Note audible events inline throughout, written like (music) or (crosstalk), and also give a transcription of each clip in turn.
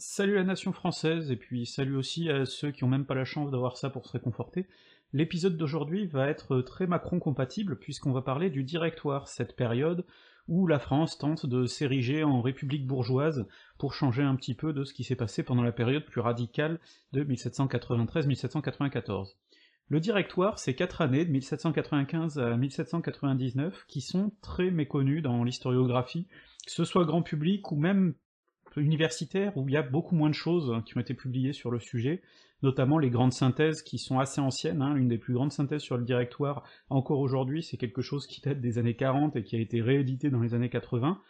Salut la nation française, et puis salut aussi à ceux qui ont même pas la chance d'avoir ça pour se réconforter. L'épisode d'aujourd'hui va être très Macron compatible, puisqu'on va parler du Directoire, cette période où la France tente de s'ériger en république bourgeoise pour changer un petit peu de ce qui s'est passé pendant la période plus radicale de 1793-1794. Le Directoire, c'est quatre années, de 1795 à 1799, qui sont très méconnues dans l'historiographie, que ce soit grand public ou même universitaire où il y a beaucoup moins de choses qui ont été publiées sur le sujet, notamment les grandes synthèses qui sont assez anciennes, hein. l'une des plus grandes synthèses sur le directoire encore aujourd'hui, c'est quelque chose qui date des années 40 et qui a été réédité dans les années 80,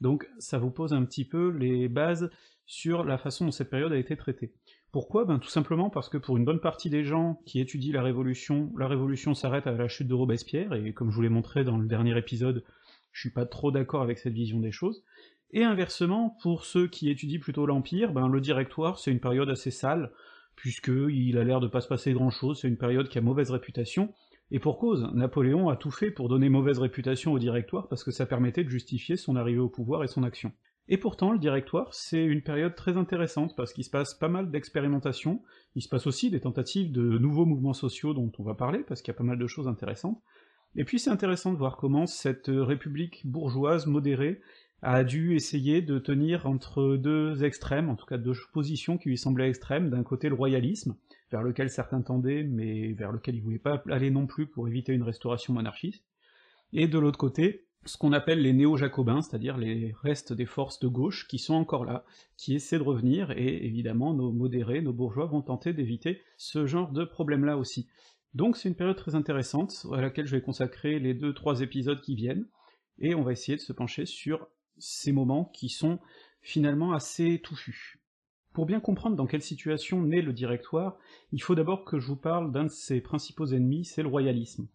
donc ça vous pose un petit peu les bases sur la façon dont cette période a été traitée. Pourquoi? Ben tout simplement parce que pour une bonne partie des gens qui étudient la Révolution, la Révolution s'arrête à la chute de Robespierre, et comme je vous l'ai montré dans le dernier épisode, je suis pas trop d'accord avec cette vision des choses, et inversement, pour ceux qui étudient plutôt l'Empire, ben le Directoire c'est une période assez sale, puisqu'il a l'air de pas se passer grand chose, c'est une période qui a mauvaise réputation, et pour cause, Napoléon a tout fait pour donner mauvaise réputation au Directoire, parce que ça permettait de justifier son arrivée au pouvoir et son action. Et pourtant, le Directoire, c'est une période très intéressante, parce qu'il se passe pas mal d'expérimentations, il se passe aussi des tentatives de nouveaux mouvements sociaux dont on va parler, parce qu'il y a pas mal de choses intéressantes, et puis c'est intéressant de voir comment cette république bourgeoise modérée a dû essayer de tenir entre deux extrêmes, en tout cas deux positions qui lui semblaient extrêmes, d'un côté le royalisme, vers lequel certains tendaient, mais vers lequel il voulait pas aller non plus pour éviter une restauration monarchiste, et de l'autre côté, ce qu'on appelle les néo-jacobins, c'est-à-dire les restes des forces de gauche qui sont encore là, qui essaient de revenir, et évidemment nos modérés, nos bourgeois vont tenter d'éviter ce genre de problème-là aussi. Donc c'est une période très intéressante, à laquelle je vais consacrer les deux trois épisodes qui viennent, et on va essayer de se pencher sur ces moments qui sont finalement assez touchus. Pour bien comprendre dans quelle situation naît le Directoire, il faut d'abord que je vous parle d'un de ses principaux ennemis, c'est le royalisme.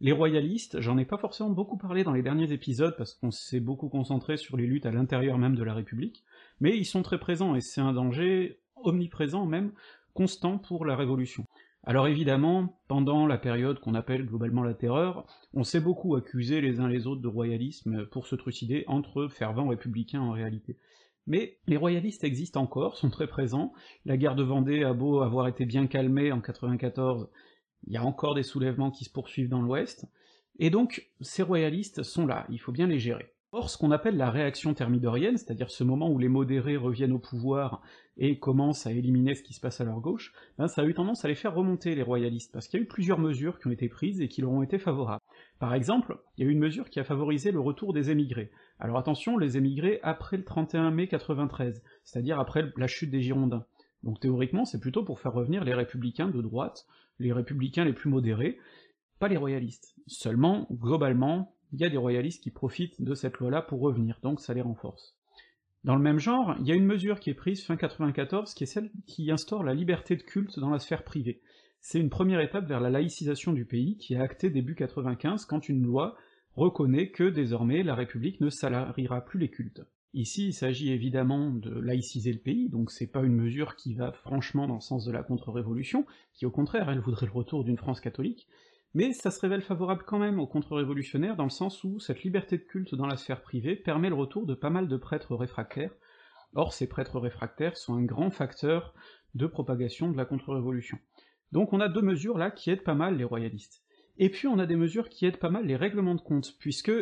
Les royalistes, j'en ai pas forcément beaucoup parlé dans les derniers épisodes parce qu'on s'est beaucoup concentré sur les luttes à l'intérieur même de la République, mais ils sont très présents et c'est un danger omniprésent même, constant pour la Révolution. Alors évidemment, pendant la période qu'on appelle globalement la terreur, on s'est beaucoup accusé les uns les autres de royalisme pour se trucider entre fervents républicains en réalité. Mais les royalistes existent encore, sont très présents, la guerre de Vendée a beau avoir été bien calmée en 94, il y a encore des soulèvements qui se poursuivent dans l'Ouest, et donc ces royalistes sont là, il faut bien les gérer. Or, ce qu'on appelle la réaction thermidorienne, c'est-à-dire ce moment où les modérés reviennent au pouvoir et commencent à éliminer ce qui se passe à leur gauche, ben ça a eu tendance à les faire remonter, les royalistes, parce qu'il y a eu plusieurs mesures qui ont été prises et qui leur ont été favorables. Par exemple, il y a eu une mesure qui a favorisé le retour des émigrés. Alors attention, les émigrés après le 31 mai 93, c'est-à-dire après la chute des Girondins. Donc théoriquement, c'est plutôt pour faire revenir les républicains de droite, les républicains les plus modérés, pas les royalistes. Seulement, globalement, il y a des royalistes qui profitent de cette loi-là pour revenir, donc ça les renforce. Dans le même genre, il y a une mesure qui est prise fin 94, qui est celle qui instaure la liberté de culte dans la sphère privée. C'est une première étape vers la laïcisation du pays, qui est actée début 95, quand une loi reconnaît que désormais la République ne salariera plus les cultes. Ici, il s'agit évidemment de laïciser le pays, donc c'est pas une mesure qui va franchement dans le sens de la contre-révolution, qui au contraire, elle voudrait le retour d'une France catholique, mais ça se révèle favorable quand même aux contre-révolutionnaires dans le sens où cette liberté de culte dans la sphère privée permet le retour de pas mal de prêtres réfractaires, or ces prêtres réfractaires sont un grand facteur de propagation de la contre-révolution. Donc on a deux mesures là qui aident pas mal les royalistes. Et puis on a des mesures qui aident pas mal les règlements de compte, puisque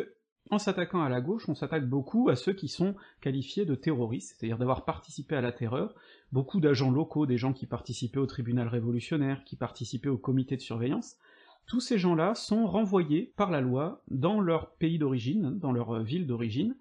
en s'attaquant à la gauche, on s'attaque beaucoup à ceux qui sont qualifiés de terroristes, c'est-à-dire d'avoir participé à la terreur, beaucoup d'agents locaux, des gens qui participaient au tribunal révolutionnaire, qui participaient au comité de surveillance, tous ces gens-là sont renvoyés par la loi dans leur pays d'origine, dans leur euh, ville d'origine,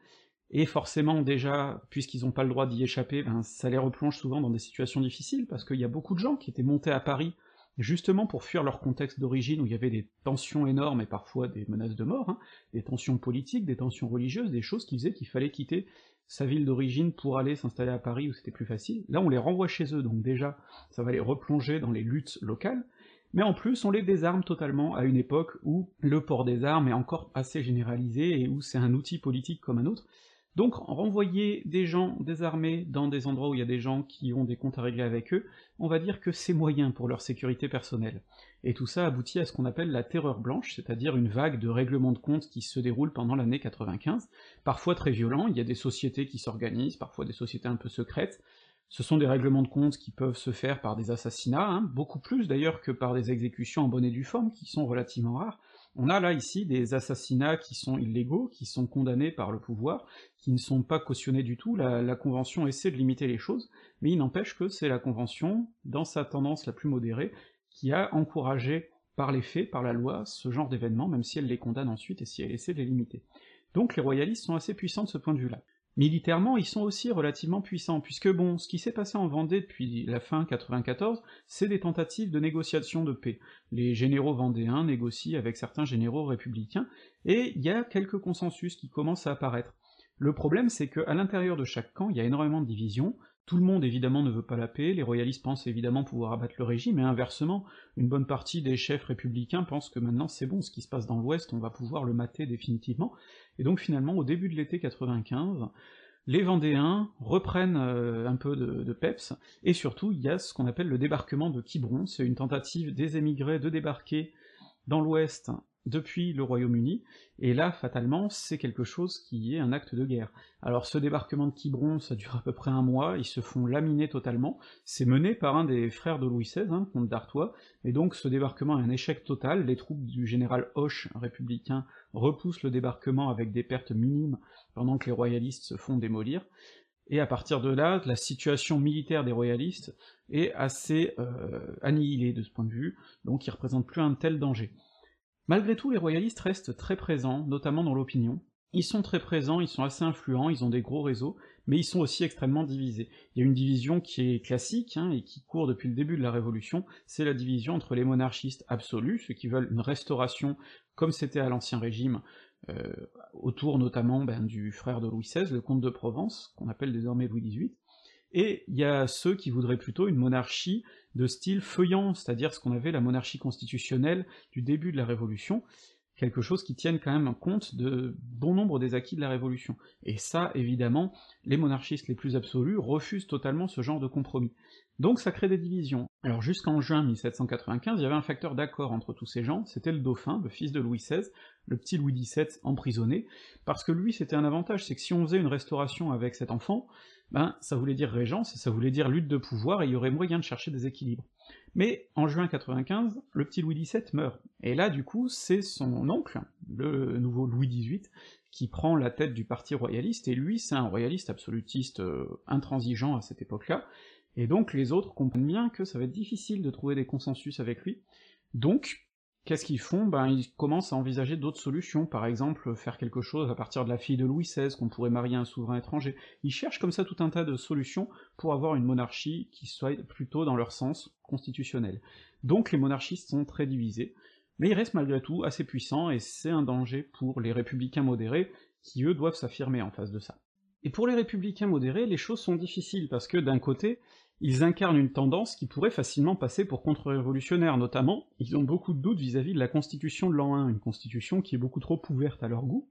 et forcément déjà, puisqu'ils n'ont pas le droit d'y échapper, ben, ça les replonge souvent dans des situations difficiles, parce qu'il y a beaucoup de gens qui étaient montés à Paris justement pour fuir leur contexte d'origine où il y avait des tensions énormes et parfois des menaces de mort, hein, des tensions politiques, des tensions religieuses, des choses qui faisaient qu'il fallait quitter sa ville d'origine pour aller s'installer à Paris où c'était plus facile. Là on les renvoie chez eux, donc déjà ça va les replonger dans les luttes locales, mais en plus on les désarme totalement à une époque où le port des armes est encore assez généralisé et où c'est un outil politique comme un autre. Donc renvoyer des gens désarmés dans des endroits où il y a des gens qui ont des comptes à régler avec eux, on va dire que c'est moyen pour leur sécurité personnelle. Et tout ça aboutit à ce qu'on appelle la terreur blanche, c'est-à-dire une vague de règlements de comptes qui se déroule pendant l'année 95, parfois très violent, il y a des sociétés qui s'organisent, parfois des sociétés un peu secrètes, Ce sont des règlements de compte qui peuvent se faire par des assassinats, hein, beaucoup plus d'ailleurs que par des exécutions en bonne et due forme, qui sont relativement rares. On a là ici des assassinats qui sont illégaux, qui sont condamnés par le pouvoir, qui ne sont pas cautionnés du tout, la, la Convention essaie de limiter les choses, mais il n'empêche que c'est la Convention, dans sa tendance la plus modérée, qui a encouragé par les faits, par la loi, ce genre d'événements, même si elle les condamne ensuite et si elle essaie de les limiter. Donc les royalistes sont assez puissants de ce point de vue-là. Militairement, ils sont aussi relativement puissants, puisque bon, ce qui s'est passé en Vendée depuis la fin 94, c'est des tentatives de négociation de paix. Les généraux vendéens négocient avec certains généraux républicains, et il y a quelques consensus qui commencent à apparaître. Le problème, c'est qu'à l'intérieur de chaque camp, il y a énormément de divisions, tout le monde évidemment ne veut pas la paix, les royalistes pensent évidemment pouvoir abattre le régime, et inversement, une bonne partie des chefs républicains pensent que maintenant c'est bon, ce qui se passe dans l'Ouest, on va pouvoir le mater définitivement, et donc finalement, au début de l'été 95, les Vendéens reprennent euh, un peu de, de, peps, et surtout il y a ce qu'on appelle le débarquement de Quiberon, c'est une tentative des émigrés de débarquer dans l'Ouest depuis le Royaume-Uni, et là, fatalement, c'est quelque chose qui est un acte de guerre. Alors ce débarquement de Quiberon, ça dure à peu près un mois, ils se font laminer totalement, c'est mené par un des frères de Louis XVI, hein, comte d'Artois, et donc ce débarquement est un échec total, les troupes du général Hoche, républicain, repoussent le débarquement avec des pertes minimes, pendant que les royalistes se font démolir, et à partir de là, la situation militaire des royalistes est assez euh, annihilée de ce point de vue, donc ils représentent plus un tel danger. Malgré tout, les royalistes restent très présents, notamment dans l'opinion. Ils sont très présents, ils sont assez influents, ils ont des gros réseaux, mais ils sont aussi extrêmement divisés. Il y a une division qui est classique, hein, et qui court depuis le début de la Révolution, c'est la division entre les monarchistes absolus, ceux qui veulent une restauration comme c'était à l'Ancien Régime, euh, autour notamment ben, du frère de Louis XVI, le comte de Provence, qu'on appelle désormais Louis XVIII, et il y a ceux qui voudraient plutôt une monarchie de style feuillant, c'est-à-dire ce qu'on avait la monarchie constitutionnelle du début de la Révolution, quelque chose qui tienne quand même compte de bon nombre des acquis de la Révolution. Et ça, évidemment, les monarchistes les plus absolus refusent totalement ce genre de compromis. Donc ça crée des divisions. Alors jusqu'en juin 1795, il y avait un facteur d'accord entre tous ces gens, c'était le dauphin, le fils de Louis XVI, le petit Louis XVII emprisonné, parce que lui c'était un avantage, c'est que si on faisait une restauration avec cet enfant, ben ça voulait dire régence, ça voulait dire lutte de pouvoir, et il y aurait moyen de chercher des équilibres. Mais en juin 95, le petit Louis XVII meurt, et là du coup c'est son oncle, le nouveau Louis XVIII, qui prend la tête du parti royaliste, et lui c'est un royaliste absolutiste euh, intransigeant à cette époque-là, et donc les autres comprennent bien que ça va être difficile de trouver des consensus avec lui, donc Qu'est-ce qu'ils font? Ben ils commencent à envisager d'autres solutions, par exemple faire quelque chose à partir de la fille de Louis XVI, qu'on pourrait marier un souverain étranger. Ils cherchent comme ça tout un tas de solutions pour avoir une monarchie qui soit plutôt dans leur sens constitutionnel. Donc les monarchistes sont très divisés, mais ils restent malgré tout assez puissants, et c'est un danger pour les républicains modérés, qui eux doivent s'affirmer en face de ça. Et pour les républicains modérés, les choses sont difficiles, parce que d'un côté, ils incarnent une tendance qui pourrait facilement passer pour contre-révolutionnaire, notamment, ils ont beaucoup de doutes vis-à-vis de la constitution de l'an 1, une constitution qui est beaucoup trop ouverte à leur goût,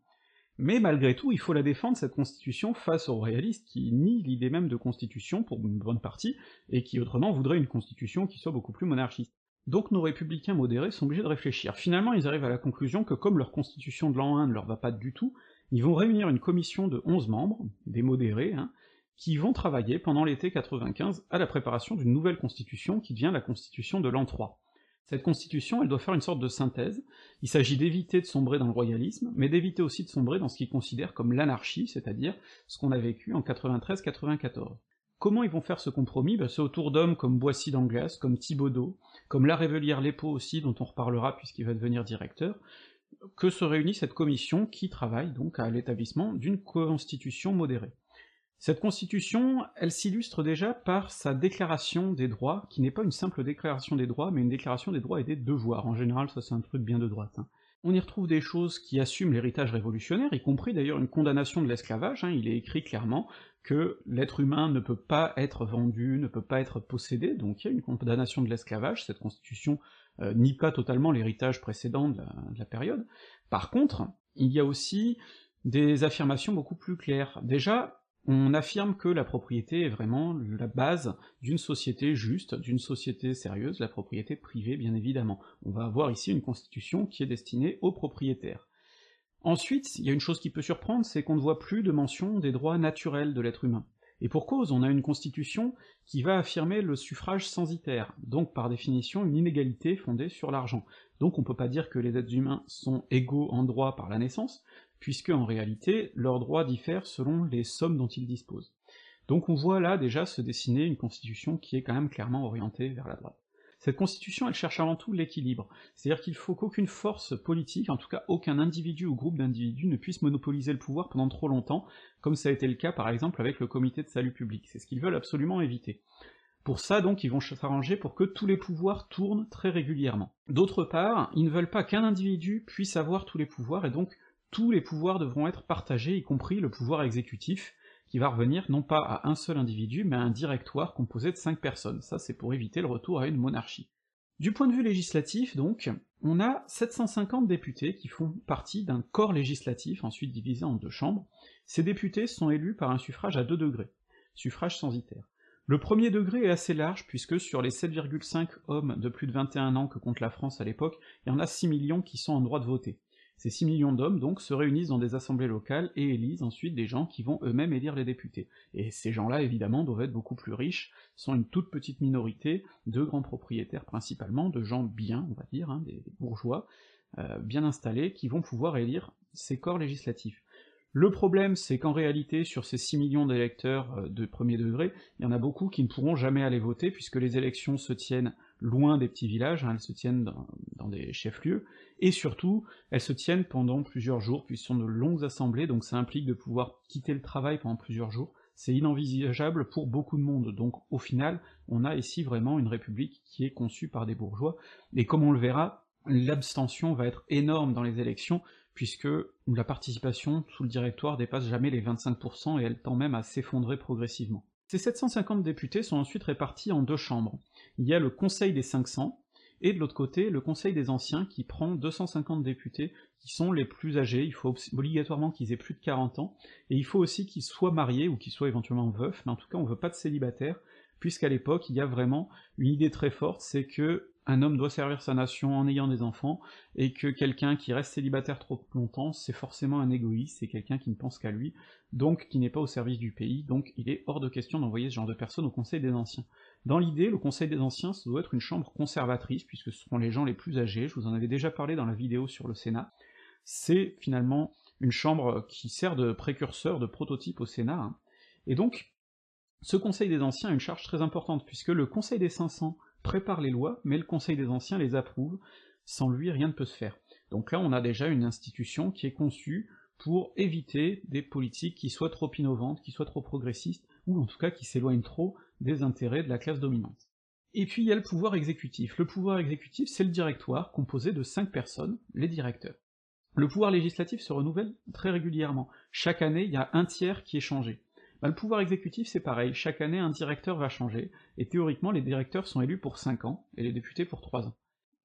mais malgré tout, il faut la défendre, cette constitution, face aux royalistes qui nient l'idée même de constitution, pour une bonne partie, et qui autrement voudraient une constitution qui soit beaucoup plus monarchiste. Donc nos républicains modérés sont obligés de réfléchir. Finalement, ils arrivent à la conclusion que comme leur constitution de l'an 1 ne leur va pas du tout, ils vont réunir une commission de 11 membres, des modérés, hein, qui vont travailler pendant l'été 95 à la préparation d'une nouvelle constitution qui devient la constitution de l'an 3. Cette constitution, elle doit faire une sorte de synthèse, il s'agit d'éviter de sombrer dans le royalisme, mais d'éviter aussi de sombrer dans ce qu'ils considèrent comme l'anarchie, c'est-à-dire ce qu'on a vécu en 93-94. Comment ils vont faire ce compromis? Ben, C'est autour d'hommes comme Boissy d'Anglas, comme Thibaudot, comme La Révelière Lépo aussi, dont on reparlera puisqu'il va devenir directeur, que se réunit cette commission qui travaille donc à l'établissement d'une constitution modérée. Cette constitution, elle s'illustre déjà par sa déclaration des droits, qui n'est pas une simple déclaration des droits, mais une déclaration des droits et des devoirs. En général, ça c'est un truc bien de droite. Hein. On y retrouve des choses qui assument l'héritage révolutionnaire, y compris d'ailleurs une condamnation de l'esclavage, hein. il est écrit clairement que l'être humain ne peut pas être vendu, ne peut pas être possédé, donc il y a une condamnation de l'esclavage, cette constitution euh, nie pas totalement l'héritage précédent de la période. Par contre, il y a aussi des affirmations beaucoup plus claires. Déjà, on affirme que la propriété est vraiment la base d'une société juste, d'une société sérieuse, la propriété privée bien évidemment. On va avoir ici une constitution qui est destinée aux propriétaires. Ensuite, il y a une chose qui peut surprendre, c'est qu'on ne voit plus de mention des droits naturels de l'être humain. Et pour cause, on a une constitution qui va affirmer le suffrage censitaire, donc par définition une inégalité fondée sur l'argent. Donc on peut pas dire que les êtres humains sont égaux en droit par la naissance, puisque en réalité, leurs droits diffèrent selon les sommes dont ils disposent. Donc on voit là déjà se dessiner une constitution qui est quand même clairement orientée vers la droite. Cette constitution, elle cherche avant tout l'équilibre, c'est-à-dire qu'il faut qu'aucune force politique, en tout cas aucun individu ou groupe d'individus ne puisse monopoliser le pouvoir pendant trop longtemps, comme ça a été le cas par exemple avec le comité de salut public, c'est ce qu'ils veulent absolument éviter. Pour ça, donc, ils vont s'arranger pour que tous les pouvoirs tournent très régulièrement. D'autre part, ils ne veulent pas qu'un individu puisse avoir tous les pouvoirs, et donc tous les pouvoirs devront être partagés, y compris le pouvoir exécutif, qui va revenir non pas à un seul individu, mais à un directoire composé de cinq personnes. Ça, c'est pour éviter le retour à une monarchie. Du point de vue législatif, donc, on a 750 députés qui font partie d'un corps législatif, ensuite divisé en deux chambres. Ces députés sont élus par un suffrage à deux degrés, suffrage censitaire. Le premier degré est assez large, puisque sur les 7,5 hommes de plus de 21 ans que compte la France à l'époque, il y en a 6 millions qui sont en droit de voter. Ces 6 millions d'hommes, donc, se réunissent dans des assemblées locales et élisent ensuite des gens qui vont eux-mêmes élire les députés. Et ces gens-là, évidemment, doivent être beaucoup plus riches, sont une toute petite minorité de grands propriétaires principalement, de gens bien, on va dire, hein, des, bourgeois, euh, bien installés, qui vont pouvoir élire ces corps législatifs. Le problème, c'est qu'en réalité, sur ces 6 millions d'électeurs euh, de premier degré, il y en a beaucoup qui ne pourront jamais aller voter, puisque les élections se tiennent loin des petits villages, hein, elles se tiennent dans, des chefs-lieux, et surtout, elles se tiennent pendant plusieurs jours, puis sont de longues assemblées, donc ça implique de pouvoir quitter le travail pendant plusieurs jours, c'est inenvisageable pour beaucoup de monde, donc au final, on a ici vraiment une république qui est conçue par des bourgeois, et comme on le verra, l'abstention va être énorme dans les élections, puisque la participation sous le directoire dépasse jamais les 25%, et elle tend même à s'effondrer progressivement. Ces 750 députés sont ensuite répartis en deux chambres. Il y a le Conseil des 500, et de l'autre côté, le Conseil des Anciens, qui prend 250 députés qui sont les plus âgés, il faut obligatoirement qu'ils aient plus de 40 ans, et il faut aussi qu'ils soient mariés, ou qu'ils soient éventuellement veufs, mais en tout cas on veut pas de célibataires, puisqu'à l'époque il y a vraiment une idée très forte, c'est que un homme doit servir sa nation en ayant des enfants, et que quelqu'un qui reste célibataire trop longtemps, c'est forcément un égoïste, c'est quelqu'un qui ne pense qu'à lui, donc qui n'est pas au service du pays, donc il est hors de question d'envoyer ce genre de personnes au Conseil des Anciens. Dans l'idée, le Conseil des Anciens, ça doit être une chambre conservatrice, puisque ce seront les gens les plus âgés, je vous en avais déjà parlé dans la vidéo sur le Sénat, c'est finalement une chambre qui sert de précurseur, de prototype au Sénat, hein. et donc, ce Conseil des Anciens a une charge très importante, puisque le Conseil des 500 prépare les lois, mais le Conseil des Anciens les approuve, sans lui rien ne peut se faire. Donc là on a déjà une institution qui est conçue pour éviter des politiques qui soient trop innovantes, qui soient trop progressistes, ou en tout cas qui s'éloignent trop des intérêts de la classe dominante. Et puis il y a le pouvoir exécutif. Le pouvoir exécutif, c'est le directoire, composé de cinq personnes, les directeurs. Le pouvoir législatif se renouvelle très régulièrement. Chaque année, il y a un tiers qui est changé. Bah, le pouvoir exécutif, c'est pareil, chaque année un directeur va changer, et théoriquement les directeurs sont élus pour 5 ans, et les députés pour 3 ans.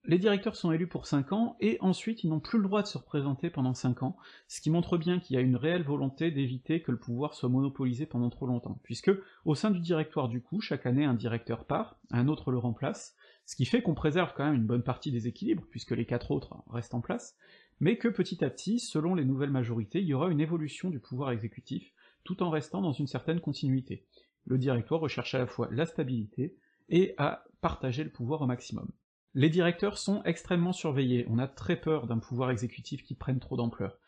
Les directeurs sont élus pour 5 ans, et ensuite ils n'ont plus le droit de se représenter pendant 5 ans, ce qui montre bien qu'il y a une réelle volonté d'éviter que le pouvoir soit monopolisé pendant trop longtemps, puisque au sein du directoire du coup, chaque année un directeur part, un autre le remplace, ce qui fait qu'on préserve quand même une bonne partie des équilibres, puisque les quatre autres restent en place, mais que petit à petit, selon les nouvelles majorités, il y aura une évolution du pouvoir exécutif, tout en restant dans une certaine continuité. Le directoire recherche à la fois la stabilité et à partager le pouvoir au maximum. Les directeurs sont extrêmement surveillés, on a très peur d'un pouvoir exécutif qui prenne trop d'ampleur.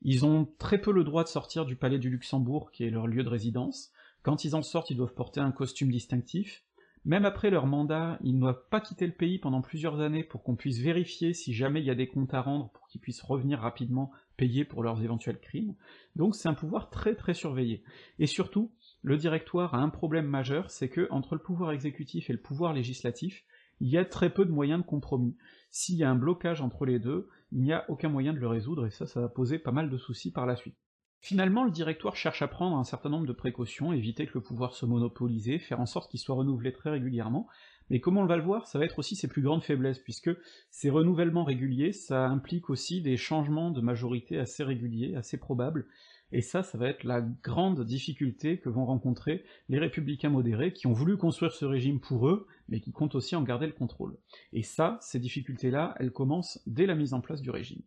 Ils ont très peu le droit de sortir du palais du Luxembourg, qui est leur lieu de résidence, quand ils en sortent ils doivent porter un costume distinctif, même après leur mandat, ils ne doivent pas quitter le pays pendant plusieurs années pour qu'on puisse vérifier si jamais il y a des comptes à rendre pour qu'ils puissent revenir rapidement payer pour leurs éventuels crimes, donc c'est un pouvoir très très surveillé. Et surtout, le directoire a un problème majeur, c'est que entre le pouvoir exécutif et le pouvoir législatif, il y a très peu de moyens de compromis. S'il y a un blocage entre les deux, il n'y a aucun moyen de le résoudre, et ça, ça va poser pas mal de soucis par la suite. Finalement, le directoire cherche à prendre un certain nombre de précautions, éviter que le pouvoir se monopolise, faire en sorte qu'il soit renouvelé très régulièrement, mais comme on va le voir, ça va être aussi ses plus grandes faiblesses, puisque ces renouvellements réguliers, ça implique aussi des changements de majorité assez réguliers, assez probables, et ça, ça va être la grande difficulté que vont rencontrer les républicains modérés qui ont voulu construire ce régime pour eux, mais qui comptent aussi en garder le contrôle. Et ça, ces difficultés-là, elles commencent dès la mise en place du régime.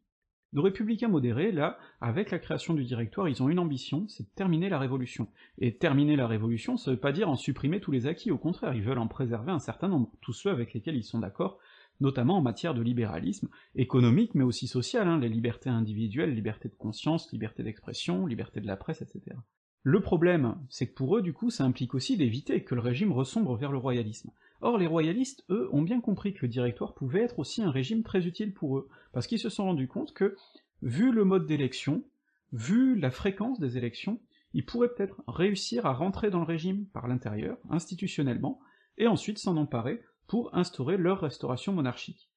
Nos républicains modérés, là, avec la création du directoire, ils ont une ambition, c'est de terminer la révolution. Et terminer la révolution, ça veut pas dire en supprimer tous les acquis, au contraire, ils veulent en préserver un certain nombre, tous ceux avec lesquels ils sont d'accord, notamment en matière de libéralisme, économique mais aussi social, hein, les libertés individuelles, liberté de conscience, liberté d'expression, liberté de la presse, etc. Le problème, c'est que pour eux, du coup, ça implique aussi d'éviter que le régime resombre vers le royalisme. Or, les royalistes, eux, ont bien compris que le directoire pouvait être aussi un régime très utile pour eux, parce qu'ils se sont rendus compte que, vu le mode d'élection, vu la fréquence des élections, ils pourraient peut-être réussir à rentrer dans le régime par l'intérieur, institutionnellement, et ensuite s'en emparer pour instaurer leur restauration monarchique.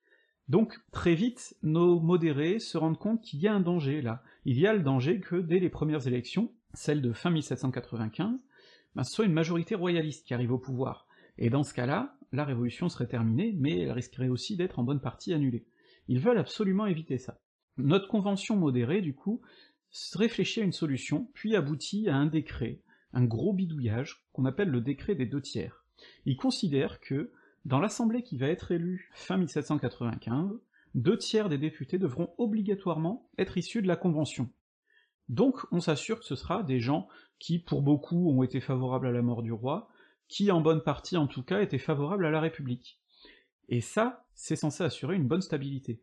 Donc, très vite, nos modérés se rendent compte qu'il y a un danger là. Il y a le danger que, dès les premières élections, celles de fin 1795, ben, ce soit une majorité royaliste qui arrive au pouvoir, et dans ce cas-là, la révolution serait terminée, mais elle risquerait aussi d'être en bonne partie annulée. Ils veulent absolument éviter ça. Notre convention modérée, du coup, réfléchit à une solution, puis aboutit à un décret, un gros bidouillage, qu'on appelle le décret des deux tiers. Ils considèrent que, dans l'assemblée qui va être élue fin 1795, deux tiers des députés devront obligatoirement être issus de la Convention. Donc on s'assure que ce sera des gens qui, pour beaucoup, ont été favorables à la mort du roi, qui en bonne partie en tout cas était favorable à la République. Et ça, c'est censé assurer une bonne stabilité.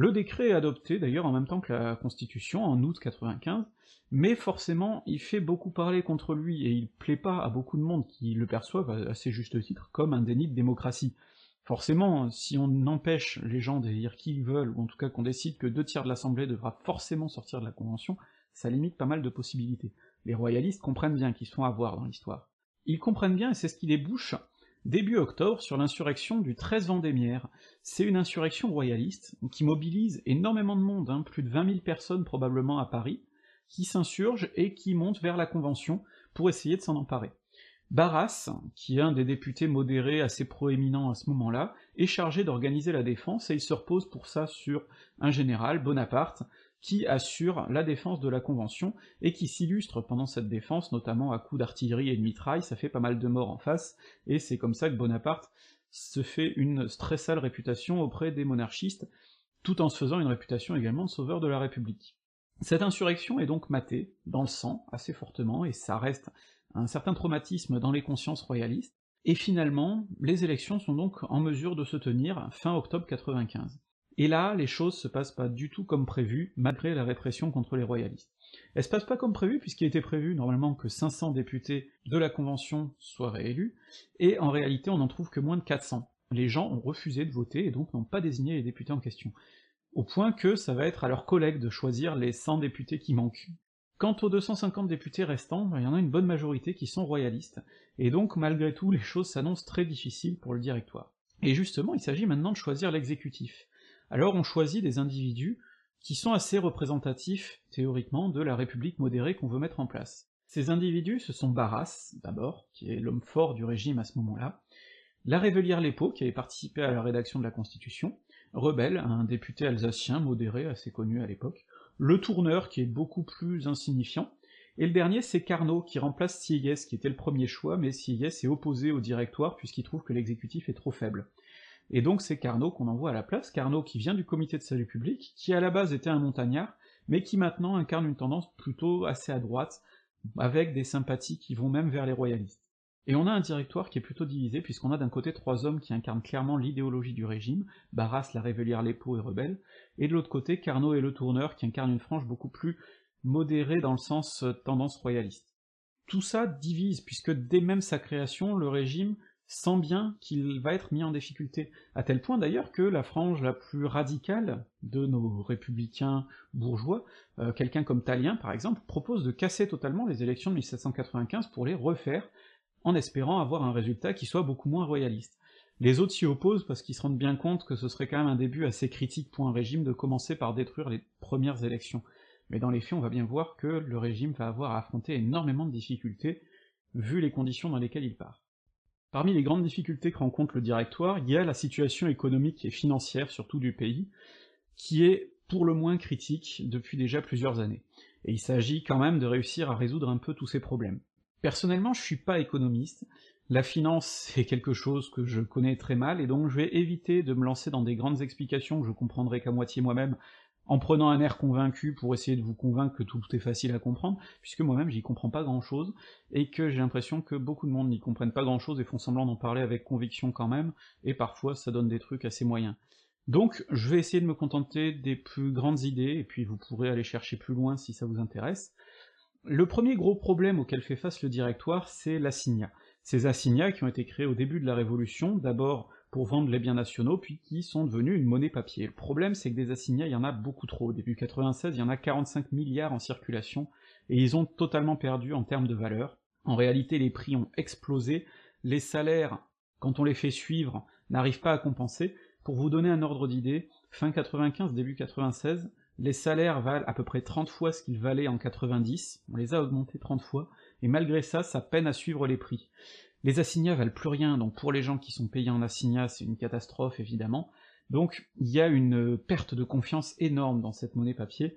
Le décret est adopté d'ailleurs en même temps que la Constitution, en août 95, mais forcément il fait beaucoup parler contre lui, et il plaît pas à beaucoup de monde qui le perçoivent à assez juste titre comme un déni de démocratie. Forcément, si on empêche les gens d'élire qui ils veulent, ou en tout cas qu'on décide que deux tiers de l'Assemblée devra forcément sortir de la Convention, ça limite pas mal de possibilités. Les royalistes comprennent bien qu'ils sont à voir dans l'histoire. Ils comprennent bien, et c'est ce qui débouche début octobre sur l'insurrection du 13 Vendémiaire. C'est une insurrection royaliste qui mobilise énormément de monde, hein, plus de 20 000 personnes probablement à Paris, qui s'insurgent et qui montent vers la Convention pour essayer de s'en emparer. Barras, qui est un des députés modérés assez proéminents à ce moment-là, est chargé d'organiser la défense et il se repose pour ça sur un général, Bonaparte, qui assure la défense de la Convention, et qui s'illustre pendant cette défense, notamment à coups d'artillerie et de mitraille, ça fait pas mal de morts en face, et c'est comme ça que Bonaparte se fait une très sale réputation auprès des monarchistes, tout en se faisant une réputation également de sauveur de la République. Cette insurrection est donc matée, dans le sang, assez fortement, et ça reste un certain traumatisme dans les consciences royalistes, et finalement, les élections sont donc en mesure de se tenir fin octobre 95. Et là, les choses se passent pas du tout comme prévu, malgré la répression contre les royalistes. Elles se passent pas comme prévu, puisqu'il était prévu normalement que 500 députés de la Convention soient réélus, et en réalité on n'en trouve que moins de 400. Les gens ont refusé de voter, et donc n'ont pas désigné les députés en question. Au point que ça va être à leurs collègues de choisir les 100 députés qui manquent. Quant aux 250 députés restants, ben, il y en a une bonne majorité qui sont royalistes, et donc malgré tout les choses s'annoncent très difficiles pour le directoire. Et justement, il s'agit maintenant de choisir l'exécutif alors on choisit des individus qui sont assez représentatifs, théoriquement, de la République modérée qu'on veut mettre en place. Ces individus, ce sont Barras, d'abord, qui est l'homme fort du régime à ce moment-là, la Révelière-Lépo, qui avait participé à la rédaction de la Constitution, Rebelle, un député alsacien modéré assez connu à l'époque, le Tourneur, qui est beaucoup plus insignifiant, et le dernier c'est Carnot, qui remplace Sieyès, qui était le premier choix, mais Sieyès est opposé au directoire puisqu'il trouve que l'exécutif est trop faible. Et donc c'est Carnot qu'on envoie à la place, Carnot qui vient du comité de salut public, qui à la base était un montagnard, mais qui maintenant incarne une tendance plutôt assez à droite, avec des sympathies qui vont même vers les royalistes. Et on a un directoire qui est plutôt divisé, puisqu'on a d'un côté trois hommes qui incarnent clairement l'idéologie du régime, Barras, la Révélière Lépo et Rebelle, et de l'autre côté Carnot et le Tourneur qui incarnent une frange beaucoup plus modérée dans le sens euh, tendance royaliste. Tout ça divise, puisque dès même sa création, le régime sent bien qu'il va être mis en difficulté, à tel point d'ailleurs que la frange la plus radicale de nos républicains bourgeois, euh, quelqu'un comme Talien par exemple, propose de casser totalement les élections de 1795 pour les refaire, en espérant avoir un résultat qui soit beaucoup moins royaliste. Les autres s'y opposent parce qu'ils se rendent bien compte que ce serait quand même un début assez critique pour un régime de commencer par détruire les premières élections. Mais dans les faits, on va bien voir que le régime va avoir à affronter énormément de difficultés, vu les conditions dans lesquelles il part. Parmi les grandes difficultés que rencontre le directoire, il y a la situation économique et financière, surtout du pays, qui est pour le moins critique depuis déjà plusieurs années, et il s'agit quand même de réussir à résoudre un peu tous ces problèmes. Personnellement, je suis pas économiste, la finance (laughs) c'est quelque chose que je connais très mal, et donc je vais éviter de me lancer dans des grandes explications que je comprendrai qu'à moitié moi-même, en prenant un air convaincu pour essayer de vous convaincre que tout est facile à comprendre, puisque moi-même j'y comprends pas grand-chose, et que j'ai l'impression que beaucoup de monde n'y comprennent pas grand-chose et font semblant d'en parler avec conviction quand même, et parfois ça donne des trucs assez moyens. Donc je vais essayer de me contenter des plus grandes idées, et puis vous pourrez aller chercher plus loin si ça vous intéresse. Le premier gros problème auquel fait face le directoire, c'est l'assignat. Ces assignats qui ont été créés au début de la Révolution, d'abord pour vendre les biens nationaux, puis qui sont devenus une monnaie papier. Le problème, c'est que des assignats, il y en a beaucoup trop. Début 96, il y en a 45 milliards en circulation, et ils ont totalement perdu en termes de valeur. En réalité, les prix ont explosé, les salaires, quand on les fait suivre, n'arrivent pas à compenser. Pour vous donner un ordre d'idée, fin 95, début 96, les salaires valent à peu près 30 fois ce qu'ils valaient en 90, on les a augmentés 30 fois, et malgré ça, ça peine à suivre les prix. Les assignats valent plus rien, donc pour les gens qui sont payés en assignats, c'est une catastrophe évidemment. Donc il y a une perte de confiance énorme dans cette monnaie papier,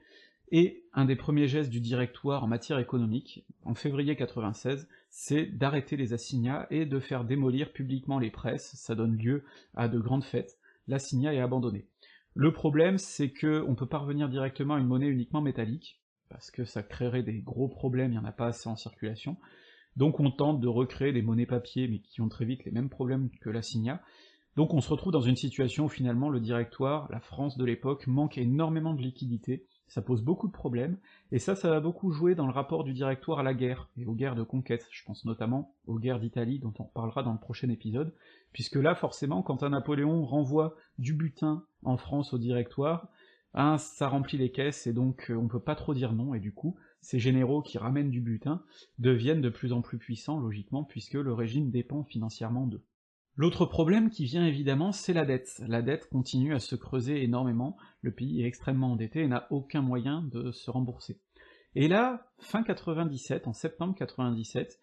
et un des premiers gestes du directoire en matière économique, en février 96, c'est d'arrêter les assignats et de faire démolir publiquement les presses, ça donne lieu à de grandes fêtes, l'assignat est abandonné. Le problème, c'est que on peut pas revenir directement à une monnaie uniquement métallique, parce que ça créerait des gros problèmes, il y en a pas assez en circulation, donc on tente de recréer des monnaies papier, mais qui ont très vite les mêmes problèmes que l'assignat. Donc on se retrouve dans une situation où finalement le directoire, la France de l'époque, manque énormément de liquidités, ça pose beaucoup de problèmes, et ça, ça va beaucoup jouer dans le rapport du directoire à la guerre, et aux guerres de conquête, je pense notamment aux guerres d'Italie, dont on reparlera dans le prochain épisode, puisque là, forcément, quand un Napoléon renvoie du butin en France au directoire, hein, ça remplit les caisses, et donc euh, on peut pas trop dire non, et du coup, ces généraux qui ramènent du butin deviennent de plus en plus puissants, logiquement, puisque le régime dépend financièrement d'eux. L'autre problème qui vient évidemment, c'est la dette. La dette continue à se creuser énormément, le pays est extrêmement endetté et n'a aucun moyen de se rembourser. Et là, fin 97, en septembre 97,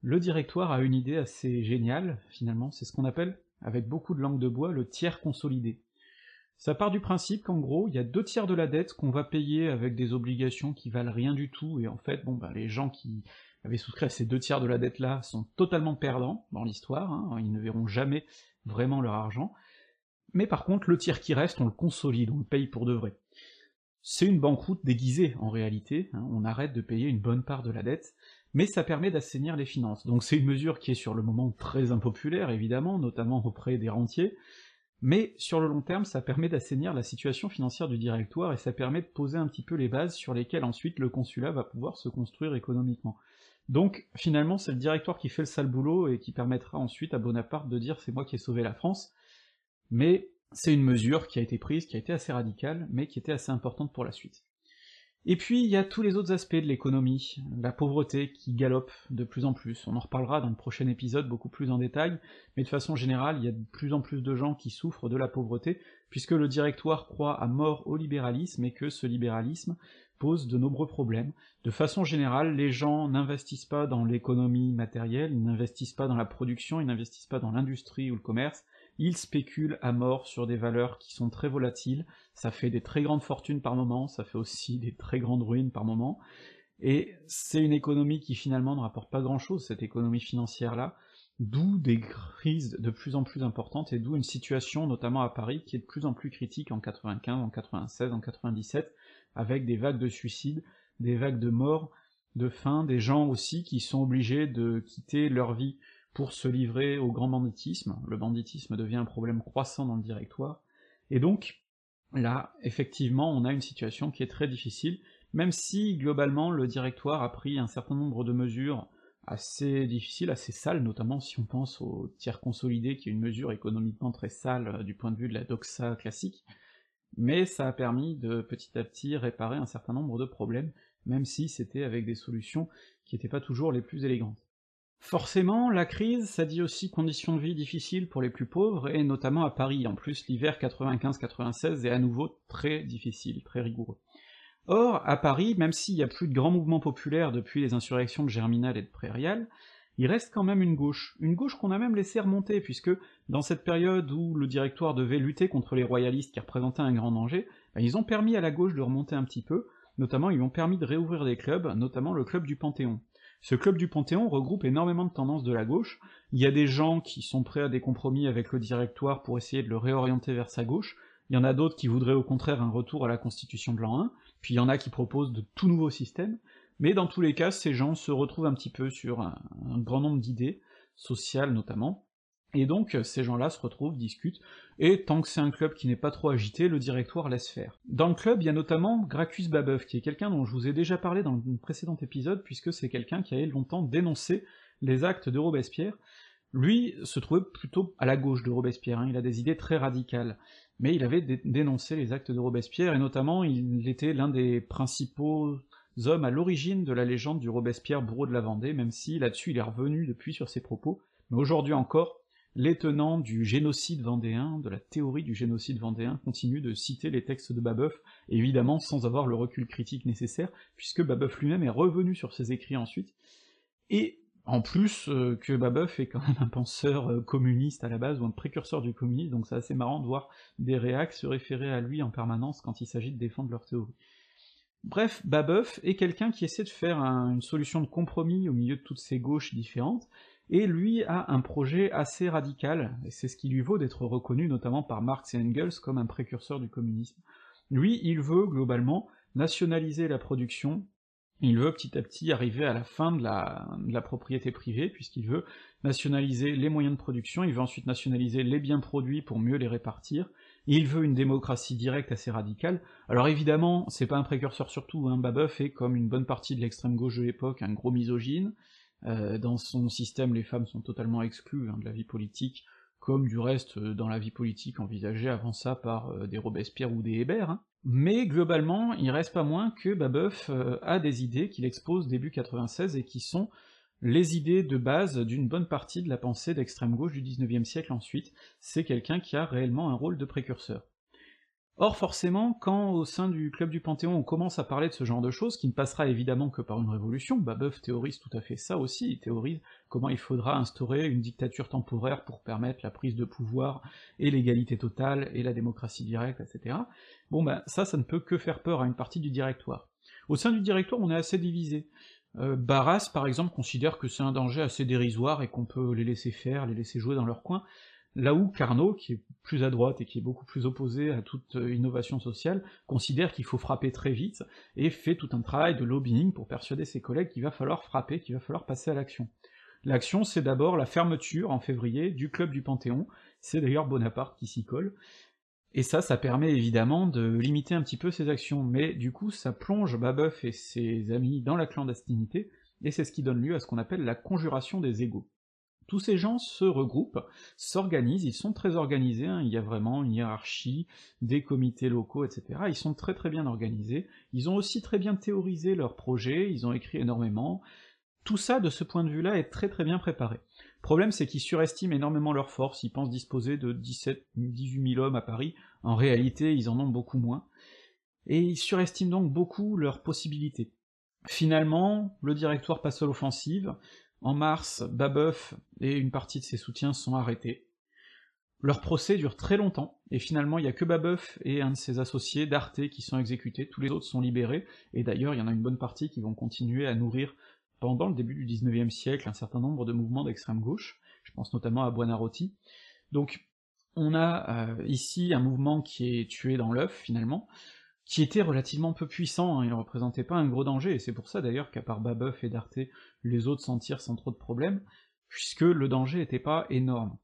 le directoire a une idée assez géniale, finalement, c'est ce qu'on appelle, avec beaucoup de langue de bois, le tiers consolidé. Ça part du principe qu'en gros, il y a deux tiers de la dette qu'on va payer avec des obligations qui valent rien du tout, et en fait, bon, bah, les gens qui avaient souscrit à ces deux tiers de la dette-là sont totalement perdants dans l'histoire, hein, ils ne verront jamais vraiment leur argent, mais par contre, le tiers qui reste, on le consolide, on le paye pour de vrai. C'est une banqueroute déguisée, en réalité, hein, on arrête de payer une bonne part de la dette, mais ça permet d'assainir les finances. Donc c'est une mesure qui est sur le moment très impopulaire, évidemment, notamment auprès des rentiers, mais sur le long terme, ça permet d'assainir la situation financière du directoire et ça permet de poser un petit peu les bases sur lesquelles ensuite le consulat va pouvoir se construire économiquement. Donc finalement, c'est le directoire qui fait le sale boulot et qui permettra ensuite à Bonaparte de dire c'est moi qui ai sauvé la France, mais c'est une mesure qui a été prise, qui a été assez radicale, mais qui était assez importante pour la suite. Et puis il y a tous les autres aspects de l'économie, la pauvreté qui galope de plus en plus, on en reparlera dans le prochain épisode beaucoup plus en détail, mais de façon générale, il y a de plus en plus de gens qui souffrent de la pauvreté, puisque le directoire croit à mort au libéralisme et que ce libéralisme pose de nombreux problèmes. De façon générale, les gens n'investissent pas dans l'économie matérielle, ils n'investissent pas dans la production, ils n'investissent pas dans l'industrie ou le commerce, ils spéculent à mort sur des valeurs qui sont très volatiles, ça fait des très grandes fortunes par moment, ça fait aussi des très grandes ruines par moment, et c'est une économie qui finalement ne rapporte pas grand-chose, cette économie financière-là, d'où des crises de plus en plus importantes, et d'où une situation, notamment à Paris, qui est de plus en plus critique en 95, en 96, en 97, avec des vagues de suicides, des vagues de morts, de faim, des gens aussi qui sont obligés de quitter leur vie pour se livrer au grand banditisme, le banditisme devient un problème croissant dans le directoire, et donc, là, effectivement, on a une situation qui est très difficile, même si, globalement, le directoire a pris un certain nombre de mesures assez difficiles, assez sales, notamment si on pense au tiers consolidé, qui est une mesure économiquement très sale euh, du point de vue de la doxa classique, mais ça a permis de petit à petit réparer un certain nombre de problèmes, même si c'était avec des solutions qui n'étaient pas toujours les plus élégantes. Forcément, la crise, ça dit aussi conditions de vie difficiles pour les plus pauvres, et notamment à Paris, en plus l'hiver 95-96 est à nouveau très difficile, très rigoureux. Or, à Paris, même s'il y a plus de grands mouvements populaires depuis les insurrections de Germinal et de Prairial, il reste quand même une gauche, une gauche qu'on a même laissé remonter, puisque dans cette période où le directoire devait lutter contre les royalistes qui représentaient un grand danger, ben, ils ont permis à la gauche de remonter un petit peu, notamment ils ont permis de réouvrir des clubs, notamment le club du Panthéon. Ce club du Panthéon regroupe énormément de tendances de la gauche, il y a des gens qui sont prêts à des compromis avec le directoire pour essayer de le réorienter vers sa gauche, il y en a d'autres qui voudraient au contraire un retour à la constitution de l'an 1, puis il y en a qui proposent de tout nouveaux systèmes, mais dans tous les cas, ces gens se retrouvent un petit peu sur un, grand nombre d'idées, sociales notamment, et donc ces gens-là se retrouvent, discutent, et tant que c'est un club qui n'est pas trop agité, le directoire laisse faire. Dans le club, il y a notamment Gracchus Babeuf, qui est quelqu'un dont je vous ai déjà parlé dans le précédent épisode, puisque c'est quelqu'un qui a longtemps dénoncé les actes de Robespierre, lui se trouvait plutôt à la gauche de Robespierre, hein. il a des idées très radicales, mais il avait dénoncé les actes de Robespierre, et notamment il était l'un des principaux hommes à l'origine de la légende du Robespierre bourreau de la Vendée, même si là-dessus il est revenu depuis sur ses propos, mais aujourd'hui encore, les tenants du génocide vendéen, de la théorie du génocide vendéen, continuent de citer les textes de Babeuf, évidemment sans avoir le recul critique nécessaire, puisque Babeuf lui-même est revenu sur ses écrits ensuite, et en plus euh, que Babeuf est quand même un penseur euh, communiste à la base, ou un précurseur du communisme, donc c'est assez marrant de voir des réacs se référer à lui en permanence quand il s'agit de défendre leur théorie. Bref, Babeuf est quelqu'un qui essaie de faire une solution de compromis au milieu de toutes ces gauches différentes, et lui a un projet assez radical, et c'est ce qui lui vaut d'être reconnu notamment par Marx et Engels comme un précurseur du communisme. Lui, il veut globalement nationaliser la production, il veut petit à petit arriver à la fin de la, propriété privée, puisqu'il veut nationaliser les moyens de production, il veut ensuite nationaliser les biens produits pour mieux les répartir, il veut une démocratie directe assez radicale. Alors évidemment, c'est pas un précurseur surtout, hein, Babeuf est comme une bonne partie de l'extrême gauche de l'époque, un gros misogyne, euh, dans son système les femmes sont totalement exclues hein, de la vie politique, comme du reste euh, dans la vie politique envisagée avant ça par euh, des Robespierre ou des Hébert, hein. Mais globalement, il reste pas moins que Babeuf a des idées qu'il expose début 96 et qui sont les idées de base d'une bonne partie de la pensée d'extrême gauche du 19e siècle ensuite, c'est quelqu'un qui a réellement un rôle de précurseur. Or forcément, quand au sein du club du Panthéon on commence à parler de ce genre de choses, qui ne passera évidemment que par une révolution, Babeuf théorise tout à fait ça aussi, il théorise comment il faudra instaurer une dictature temporaire pour permettre la prise de pouvoir, et l'égalité totale, et la démocratie directe, etc. Bon ben ça, ça ne peut que faire peur à une partie du directoire. Au sein du directoire, on est assez divisé. Euh, Barras, par exemple, considère que c'est un danger assez dérisoire et qu'on peut les laisser faire, les laisser jouer dans leur coin, Là où Carnot, qui est plus à droite et qui est beaucoup plus opposé à toute euh, innovation sociale, considère qu'il faut frapper très vite, et fait tout un travail de lobbying pour persuader ses collègues qu'il va falloir frapper, qu'il va falloir passer à l'action. L'action, c'est d'abord la fermeture, en février, du club du Panthéon, c'est d'ailleurs Bonaparte qui s'y colle, et ça, ça permet évidemment de limiter un petit peu ses actions, mais du coup, ça plonge Babeuf et ses amis dans la clandestinité, et c'est ce qui donne lieu à ce qu'on appelle la conjuration des égaux. Tous ces gens se regroupent, s'organisent, ils sont très organisés, hein, il y a vraiment une hiérarchie, des comités locaux, etc. Ils sont très très bien organisés, ils ont aussi très bien théorisé leurs projets, ils ont écrit énormément, tout ça, de ce point de vue-là, est très très bien préparé. Le problème, c'est qu'ils surestiment énormément leurs forces, ils pensent disposer de 17, 18 000 hommes à Paris, en réalité, ils en ont beaucoup moins, et ils surestiment donc beaucoup leurs possibilités. Finalement, le directoire passe à l'offensive, en mars, Babeuf et une partie de ses soutiens sont arrêtés. Leur procès dure très longtemps, et finalement il y a que Babeuf et un de ses associés, d'Arte, qui sont exécutés, tous les autres sont libérés, et d'ailleurs il y en a une bonne partie qui vont continuer à nourrir, pendant le début du 19e siècle, un certain nombre de mouvements d'extrême gauche, je pense notamment à Buonarroti. Donc on a euh, ici un mouvement qui est tué dans l'œuf, finalement, qui était relativement peu puissant, hein, il ne représentait pas un gros danger, et c'est pour ça d'ailleurs qu'à part Babeuf et D'Arte, les autres s'en tirent sans trop de problèmes, puisque le danger n'était pas énorme.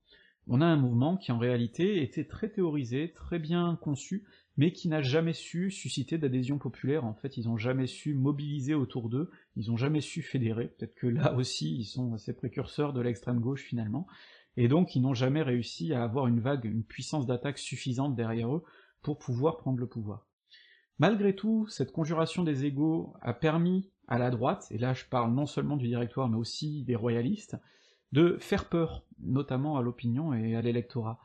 On a un mouvement qui en réalité était très théorisé, très bien conçu, mais qui n'a jamais su susciter d'adhésion populaire, en fait ils ont jamais su mobiliser autour d'eux, ils ont jamais su fédérer, peut-être que là aussi ils sont assez précurseurs de l'extrême gauche finalement, et donc ils n'ont jamais réussi à avoir une vague, une puissance d'attaque suffisante derrière eux pour pouvoir prendre le pouvoir. Malgré tout, cette conjuration des égaux a permis à la droite, et là je parle non seulement du directoire mais aussi des royalistes, de faire peur, notamment à l'opinion et à l'électorat.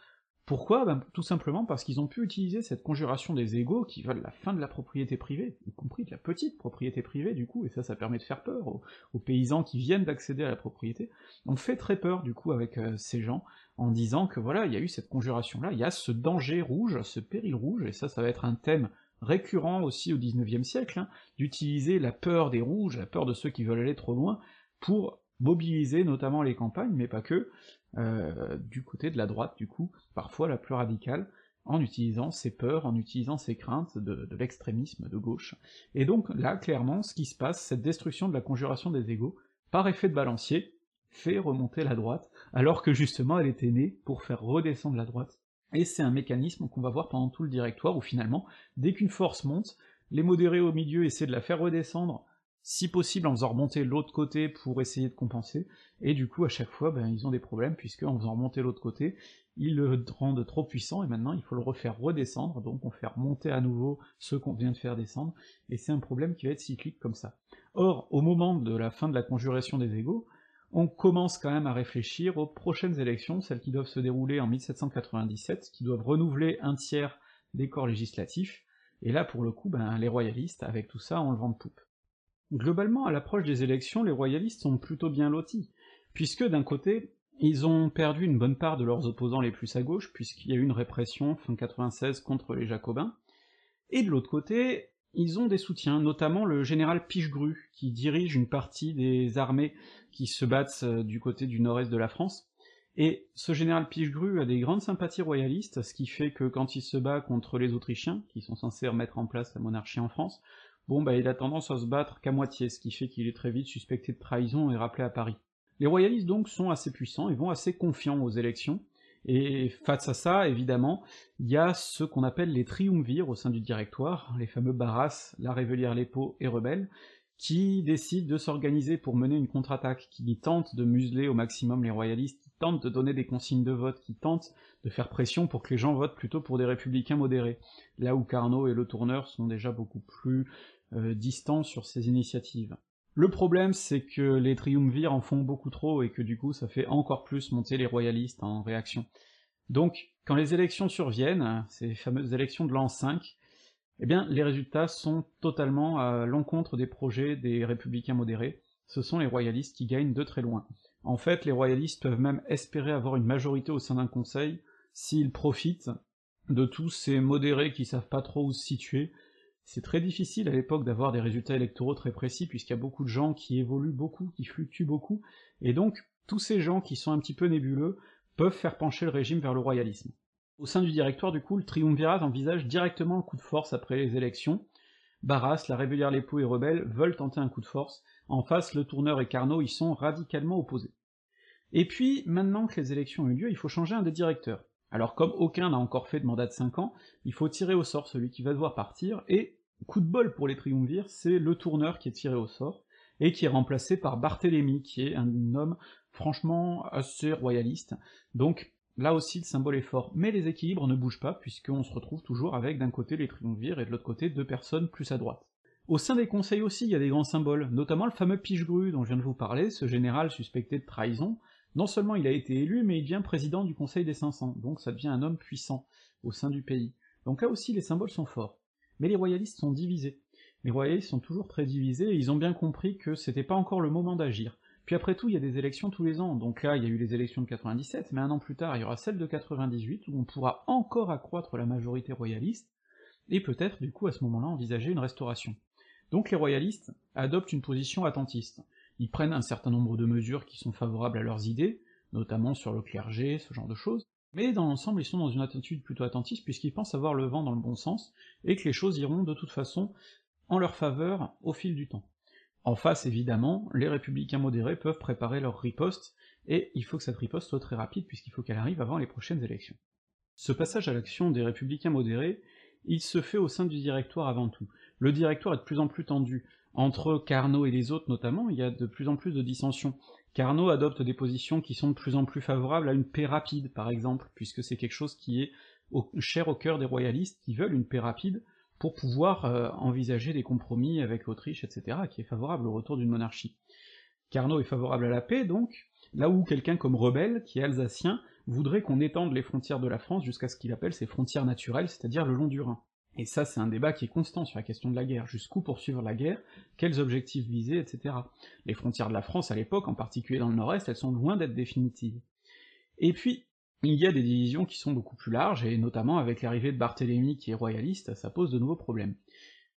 Pourquoi? Ben, Tout simplement parce qu'ils ont pu utiliser cette conjuration des égaux qui veulent la fin de la propriété privée, y compris de la petite propriété privée du coup, et ça ça permet de faire peur aux, paysans qui viennent d'accéder à la propriété. On fait très peur du coup avec euh, ces gens, en disant que voilà, il y a eu cette conjuration-là, il y a ce danger rouge, ce péril rouge, et ça ça va être un thème récurrent aussi au XIXe siècle, hein, d'utiliser la peur des rouges, la peur de ceux qui veulent aller trop loin, pour mobiliser notamment les campagnes, mais pas que, euh, du côté de la droite du coup, parfois la plus radicale, en utilisant ses peurs, en utilisant ses craintes de, de l'extrémisme de gauche. Et donc là, clairement, ce qui se passe, cette destruction de la conjuration des égaux, par effet de balancier, fait remonter la droite, alors que justement elle était née pour faire redescendre la droite. Et c'est un mécanisme qu'on va voir pendant tout le directoire, où finalement, dès qu'une force monte, les modérés au milieu essaient de la faire redescendre, si possible en faisant remonter l'autre côté pour essayer de compenser, et du coup à chaque fois ben, ils ont des problèmes, puisque en faisant remonter l'autre côté, ils le rendent trop puissant, et maintenant il faut le refaire redescendre, donc on fait remonter à nouveau ceux qu'on vient de faire descendre, et c'est un problème qui va être cyclique comme ça. Or, au moment de la fin de la conjuration des égaux, on commence quand même à réfléchir aux prochaines élections, celles qui doivent se dérouler en 1797, qui doivent renouveler un tiers des corps législatifs, et là pour le coup, ben, les royalistes, avec tout ça, ont le de poupe. Globalement, à l'approche des élections, les royalistes sont plutôt bien lotis, puisque d'un côté, ils ont perdu une bonne part de leurs opposants les plus à gauche, puisqu'il y a eu une répression fin 96 contre les jacobins, et de l'autre côté, ils ont des soutiens, notamment le général Pichegru, qui dirige une partie des armées qui se battent euh, du côté du nord-est de la France, et ce général Pichegru a des grandes sympathies royalistes, ce qui fait que quand il se bat contre les Autrichiens, qui sont censés remettre en place la monarchie en France, bon bah il a tendance à se battre qu'à moitié, ce qui fait qu'il est très vite suspecté de trahison et rappelé à Paris. Les royalistes donc sont assez puissants et vont assez confiants aux élections, et face à ça, évidemment, il y a ce qu'on appelle les triumvirs au sein du directoire, les fameux Barras, la Révelière Lépo et Rebelle, qui décident de s'organiser pour mener une contre-attaque, qui tente de museler au maximum les royalistes, qui tente de donner des consignes de vote, qui tente de faire pression pour que les gens votent plutôt pour des républicains modérés, là où Carnot et Le Tourneur sont déjà beaucoup plus euh, distants sur ces initiatives. Le problème, c'est que les triumvirs en font beaucoup trop et que du coup ça fait encore plus monter les royalistes en réaction. Donc, quand les élections surviennent, ces fameuses élections de l'an 5, eh bien, les résultats sont totalement à l'encontre des projets des républicains modérés, ce sont les royalistes qui gagnent de très loin. En fait, les royalistes peuvent même espérer avoir une majorité au sein d'un conseil s'ils profitent de tous ces modérés qui savent pas trop où se situer, c'est très difficile à l'époque d'avoir des résultats électoraux très précis, puisqu'il y a beaucoup de gens qui évoluent beaucoup, qui fluctuent beaucoup, et donc tous ces gens qui sont un petit peu nébuleux peuvent faire pencher le régime vers le royalisme. Au sein du directoire, du coup, le triumvirat envisage directement un coup de force après les élections. Barras, la Révélière Lépo et Rebelle veulent tenter un coup de force. En face, le Tourneur et Carnot y sont radicalement opposés. Et puis, maintenant que les élections ont eu lieu, il faut changer un des directeurs. Alors comme aucun n'a encore fait de mandat de 5 ans, il faut tirer au sort celui qui va devoir partir, et coup de bol pour les triumvirs, c'est le tourneur qui est tiré au sort, et qui est remplacé par Barthélemy, qui est un homme franchement assez royaliste, donc là aussi le symbole est fort, mais les équilibres ne bougent pas, puisqu'on se retrouve toujours avec d'un côté les triumvirs et de l'autre côté deux personnes plus à droite. Au sein des conseils aussi, il y a des grands symboles, notamment le fameux Pichegru dont je viens de vous parler, ce général suspecté de trahison, non seulement il a été élu, mais il devient président du Conseil des 500, donc ça devient un homme puissant au sein du pays. Donc là aussi les symboles sont forts. Mais les royalistes sont divisés. Les royalistes sont toujours très divisés, et ils ont bien compris que c'était pas encore le moment d'agir. Puis après tout, il y a des élections tous les ans, donc là il y a eu les élections de 97, mais un an plus tard il y aura celle de 98, où on pourra encore accroître la majorité royaliste, et peut-être du coup à ce moment-là envisager une restauration. Donc les royalistes adoptent une position attentiste ils prennent un certain nombre de mesures qui sont favorables à leurs idées, notamment sur le clergé, ce genre de choses, mais dans l'ensemble ils sont dans une attitude plutôt attentiste puisqu'ils pensent avoir le vent dans le bon sens, et que les choses iront de toute façon en leur faveur au fil du temps. En face, évidemment, les républicains modérés peuvent préparer leur riposte, et il faut que cette riposte soit très rapide puisqu'il faut qu'elle arrive avant les prochaines élections. Ce passage à l'action des républicains modérés, il se fait au sein du directoire avant tout. Le directoire est de plus en plus tendu, entre Carnot et les autres notamment, il y a de plus en plus de dissensions. Carnot adopte des positions qui sont de plus en plus favorables à une paix rapide, par exemple, puisque c'est quelque chose qui est cher au cœur des royalistes, qui veulent une paix rapide pour pouvoir euh, envisager des compromis avec l'Autriche, etc., qui est favorable au retour d'une monarchie. Carnot est favorable à la paix, donc, là où quelqu'un comme Rebelle, qui est alsacien, voudrait qu'on étende les frontières de la France jusqu'à ce qu'il appelle ses frontières naturelles, c'est-à-dire le long du Rhin. Et ça, c'est un débat qui est constant sur la question de la guerre. Jusqu'où poursuivre la guerre? Quels objectifs viser, etc. Les frontières de la France à l'époque, en particulier dans le nord-est, elles sont loin d'être définitives. Et puis, il y a des divisions qui sont beaucoup plus larges, et notamment avec l'arrivée de Barthélemy qui est royaliste, ça pose de nouveaux problèmes.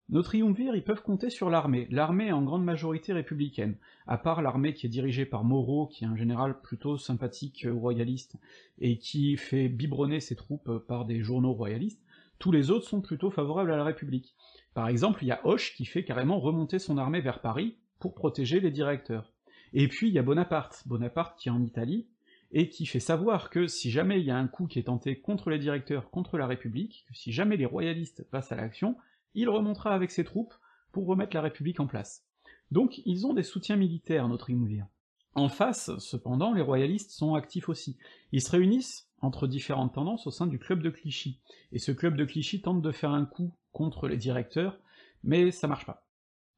Nos triumvirs, ils peuvent compter sur l'armée. L'armée est en grande majorité républicaine, à part l'armée qui est dirigée par Moreau, qui est un général plutôt sympathique royaliste, et qui fait biberonner ses troupes par des journaux royalistes, tous les autres sont plutôt favorables à la République. Par exemple, il y a Hoche qui fait carrément remonter son armée vers Paris pour protéger les directeurs. Et puis il y a Bonaparte, Bonaparte qui est en Italie, et qui fait savoir que si jamais il y a un coup qui est tenté contre les directeurs, contre la République, que si jamais les royalistes passent à l'action, il remontera avec ses troupes pour remettre la République en place. Donc ils ont des soutiens militaires, nos triumvirs. En face, cependant, les royalistes sont actifs aussi. Ils se réunissent entre différentes tendances au sein du club de Clichy, et ce club de Clichy tente de faire un coup contre les directeurs, mais ça marche pas.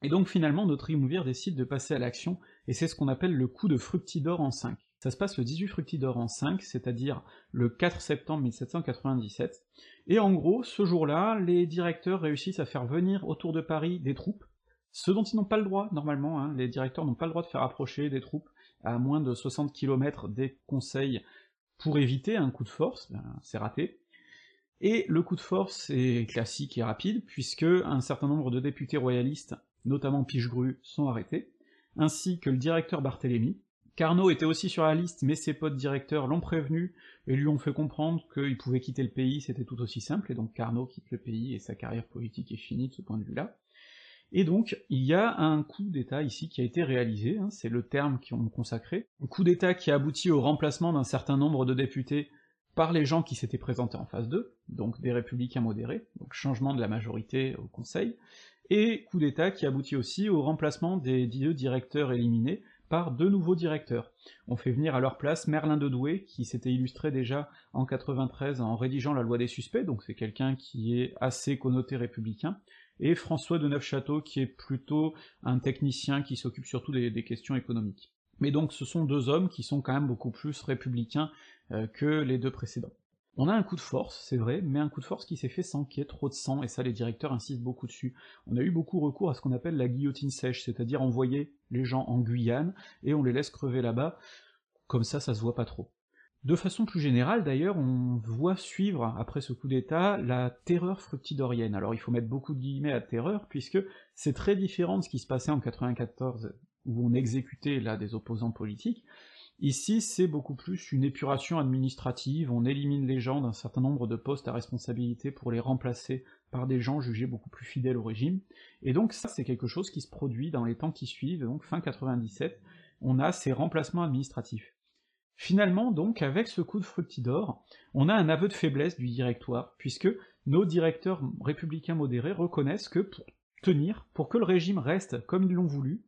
Et donc finalement, nos triumvirs décident de passer à l'action, et c'est ce qu'on appelle le coup de Fructidor en 5. Ça se passe le 18 Fructidor en 5, c'est-à-dire le 4 septembre 1797, et en gros, ce jour-là, les directeurs réussissent à faire venir autour de Paris des troupes, ce dont ils n'ont pas le droit, normalement, hein. les directeurs n'ont pas le droit de faire approcher des troupes à moins de 60 km des conseils pour éviter un coup de force, ben, c'est raté. Et le coup de force est classique et rapide, puisque un certain nombre de députés royalistes, notamment Pichegru, sont arrêtés, ainsi que le directeur Barthélemy. Carnot était aussi sur la liste, mais ses potes directeurs l'ont prévenu et lui ont fait comprendre qu'il pouvait quitter le pays, c'était tout aussi simple, et donc Carnot quitte le pays et sa carrière politique est finie de ce point de vue-là. Et donc, il y a un coup d'État ici qui a été réalisé, hein, c'est le terme qu'on consacré, un coup d'État qui a abouti au remplacement d'un certain nombre de députés par les gens qui s'étaient présentés en phase 2, donc des républicains modérés, donc changement de la majorité au Conseil, et coup d'État qui aboutit aussi au remplacement des deux directeurs éliminés par deux nouveaux directeurs. On fait venir à leur place Merlin de Douai, qui s'était illustré déjà en 93 en rédigeant la loi des suspects, donc c'est quelqu'un qui est assez connoté républicain, et François de Neufchâteau, qui est plutôt un technicien qui s'occupe surtout des, questions économiques. Mais donc ce sont deux hommes qui sont quand même beaucoup plus républicains euh, que les deux précédents. On a un coup de force, c'est vrai, mais un coup de force qui s'est fait sans qu'il y ait trop de sang, et ça les directeurs insistent beaucoup dessus. On a eu beaucoup recours à ce qu'on appelle la guillotine sèche, c'est-à-dire envoyer les gens en Guyane, et on les laisse crever là-bas, comme ça ça se voit pas trop. De façon plus générale, d'ailleurs, on voit suivre, après ce coup d'État, la terreur fructidorienne. Alors il faut mettre beaucoup de guillemets à terreur, puisque c'est très différent de ce qui se passait en 94, où on exécutait là des opposants politiques. Ici, c'est beaucoup plus une épuration administrative, on élimine les gens d'un certain nombre de postes à responsabilité pour les remplacer par des gens jugés beaucoup plus fidèles au régime, et donc ça c'est quelque chose qui se produit dans les temps qui suivent, donc fin 97, on a ces remplacements administratifs. Finalement, donc, avec ce coup de fructidor, on a un aveu de faiblesse du directoire, puisque nos directeurs républicains modérés reconnaissent que pour tenir, pour que le régime reste comme ils l'ont voulu,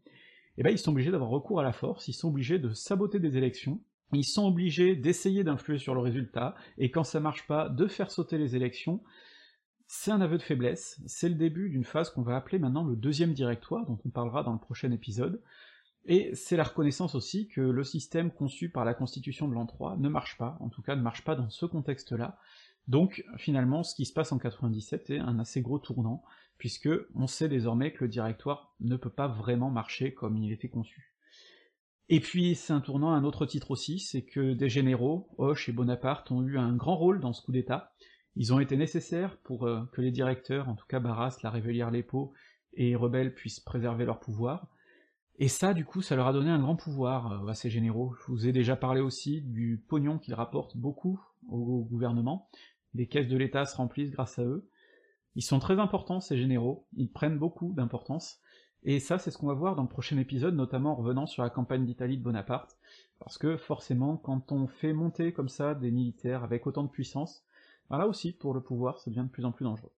eh ben ils sont obligés d'avoir recours à la force, ils sont obligés de saboter des élections, ils sont obligés d'essayer d'influer sur le résultat, et quand ça marche pas, de faire sauter les élections. C'est un aveu de faiblesse, c'est le début d'une phase qu'on va appeler maintenant le deuxième directoire, dont on parlera dans le prochain épisode, et c'est la reconnaissance aussi que le système conçu par la constitution de l'an 3 ne marche pas, en tout cas ne marche pas dans ce contexte-là, donc finalement ce qui se passe en 97 est un assez gros tournant, puisque on sait désormais que le directoire ne peut pas vraiment marcher comme il était conçu. Et puis c'est un tournant à un autre titre aussi, c'est que des généraux, Hoche et Bonaparte, ont eu un grand rôle dans ce coup d'État, ils ont été nécessaires pour euh, que les directeurs, en tout cas Barras, la Révélière Lépo et Rebelles puissent préserver leur pouvoir, et ça, du coup, ça leur a donné un grand pouvoir euh, à ces généraux. Je vous ai déjà parlé aussi du pognon qu'ils rapportent beaucoup au gouvernement, les caisses de l'État se remplissent grâce à eux. Ils sont très importants, ces généraux, ils prennent beaucoup d'importance, et ça, c'est ce qu'on va voir dans le prochain épisode, notamment en revenant sur la campagne d'Italie de Bonaparte, parce que forcément, quand on fait monter comme ça des militaires avec autant de puissance, ben là aussi, pour le pouvoir, ça devient de plus en plus dangereux.